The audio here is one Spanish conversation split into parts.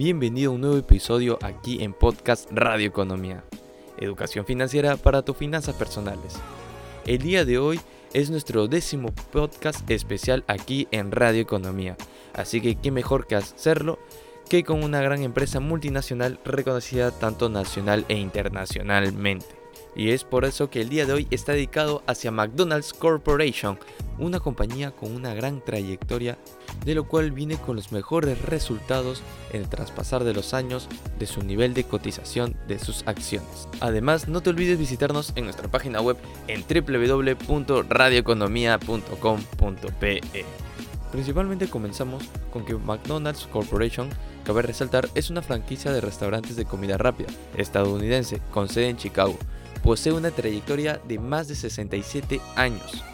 Bienvenido a un nuevo episodio aquí en Podcast Radio Economía, educación financiera para tus finanzas personales. El día de hoy es nuestro décimo podcast especial aquí en Radio Economía, así que qué mejor que hacerlo que con una gran empresa multinacional reconocida tanto nacional e internacionalmente. Y es por eso que el día de hoy está dedicado hacia McDonald's Corporation, una compañía con una gran trayectoria, de lo cual viene con los mejores resultados en el traspasar de los años de su nivel de cotización de sus acciones. Además, no te olvides visitarnos en nuestra página web en www.radioeconomia.com.pe. Principalmente comenzamos con que McDonald's Corporation, cabe resaltar, es una franquicia de restaurantes de comida rápida estadounidense con sede en Chicago posee una trayectoria de más de 67 años.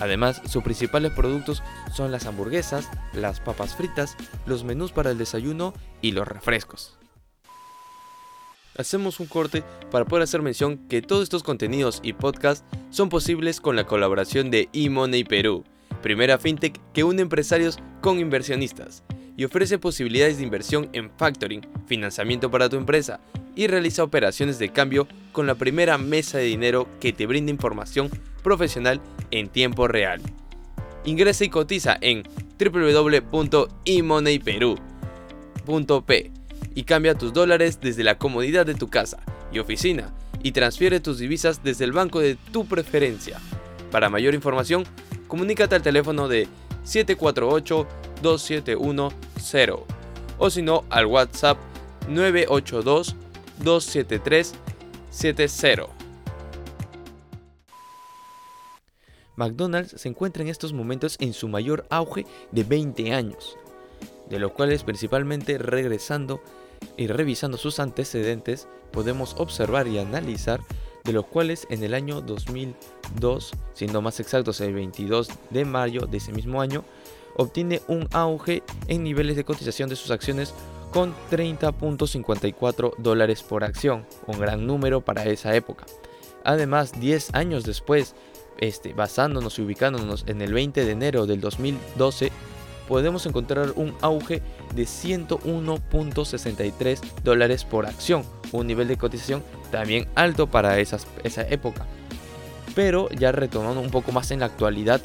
Además, sus principales productos son las hamburguesas, las papas fritas, los menús para el desayuno y los refrescos. Hacemos un corte para poder hacer mención que todos estos contenidos y podcasts son posibles con la colaboración de eMoney Perú, primera fintech que une empresarios con inversionistas y ofrece posibilidades de inversión en factoring, financiamiento para tu empresa, y realiza operaciones de cambio con la primera mesa de dinero que te brinda información profesional en tiempo real. Ingresa y cotiza en www.emoneyperu.p y cambia tus dólares desde la comodidad de tu casa y oficina y transfiere tus divisas desde el banco de tu preferencia. Para mayor información, comunícate al teléfono de 748-2710 o si no al WhatsApp 982 27370. McDonald's se encuentra en estos momentos en su mayor auge de 20 años, de los cuales principalmente regresando y revisando sus antecedentes podemos observar y analizar de los cuales en el año 2002, siendo más exactos el 22 de mayo de ese mismo año, obtiene un auge en niveles de cotización de sus acciones con 30.54 dólares por acción, un gran número para esa época. Además, 10 años después, este, basándonos y ubicándonos en el 20 de enero del 2012, podemos encontrar un auge de 101.63 dólares por acción, un nivel de cotización también alto para esa época. Pero ya retomando un poco más en la actualidad,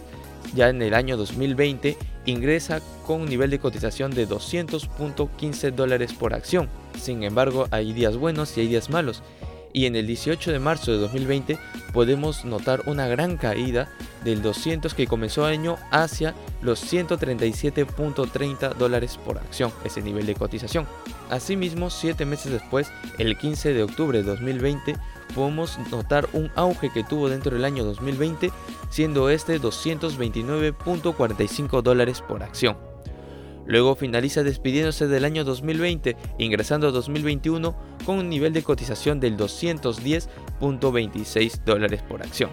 ya en el año 2020 ingresa con un nivel de cotización de 200.15 dólares por acción. Sin embargo, hay días buenos y hay días malos. Y en el 18 de marzo de 2020 podemos notar una gran caída del 200 que comenzó el año hacia los 137.30 dólares por acción, ese nivel de cotización. Asimismo, 7 meses después, el 15 de octubre de 2020, podemos notar un auge que tuvo dentro del año 2020, siendo este 229.45 dólares por acción. Luego finaliza despidiéndose del año 2020, ingresando a 2021 con un nivel de cotización del 210.26 dólares por acción.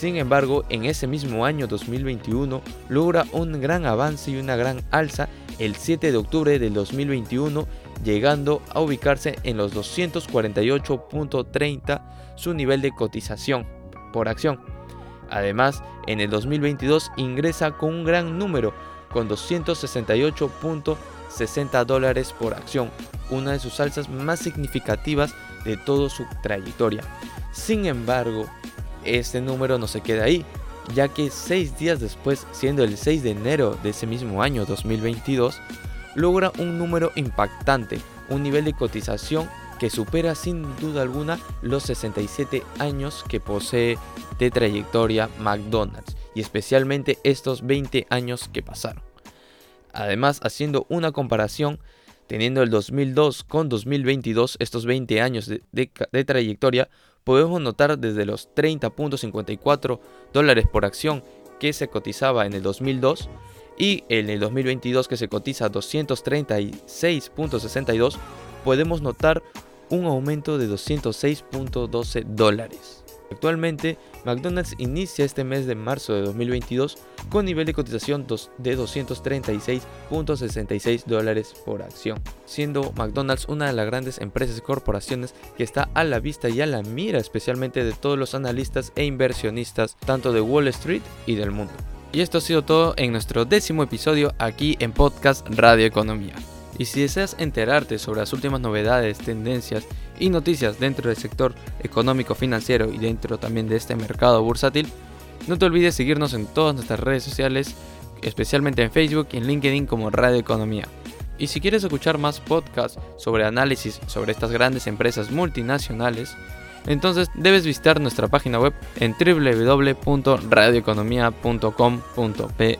Sin embargo, en ese mismo año 2021 logra un gran avance y una gran alza el 7 de octubre del 2021 llegando a ubicarse en los 248.30 su nivel de cotización por acción. Además, en el 2022 ingresa con un gran número, con 268.60 dólares por acción, una de sus alzas más significativas de toda su trayectoria. Sin embargo, este número no se queda ahí, ya que seis días después, siendo el 6 de enero de ese mismo año 2022, logra un número impactante, un nivel de cotización que supera sin duda alguna los 67 años que posee de trayectoria McDonald's y especialmente estos 20 años que pasaron. Además, haciendo una comparación, teniendo el 2002 con 2022, estos 20 años de, trayectoria, podemos notar desde los 30.54 dólares por acción que se cotizaba en el 2002 y en el 2022 que se cotiza 236.62 podemos notar un aumento de 206.12 dólares. Actualmente, McDonald's inicia este mes de marzo de 2022 con nivel de cotización de 236.66 dólares por acción, siendo McDonald's una de las grandes empresas y corporaciones que está a la vista y a la mira especialmente de todos los analistas e inversionistas tanto de Wall Street y del mundo. Y esto ha sido todo en nuestro décimo episodio aquí en Podcast Radio Economía. Y si deseas enterarte sobre las últimas novedades, tendencias y noticias dentro del sector económico financiero y dentro también de este mercado bursátil, no te olvides seguirnos en todas nuestras redes sociales, especialmente en Facebook y en LinkedIn como Radio Economía. Y si quieres escuchar más podcasts sobre análisis sobre estas grandes empresas multinacionales, entonces debes visitar nuestra página web en www.radioeconomia.com.pe.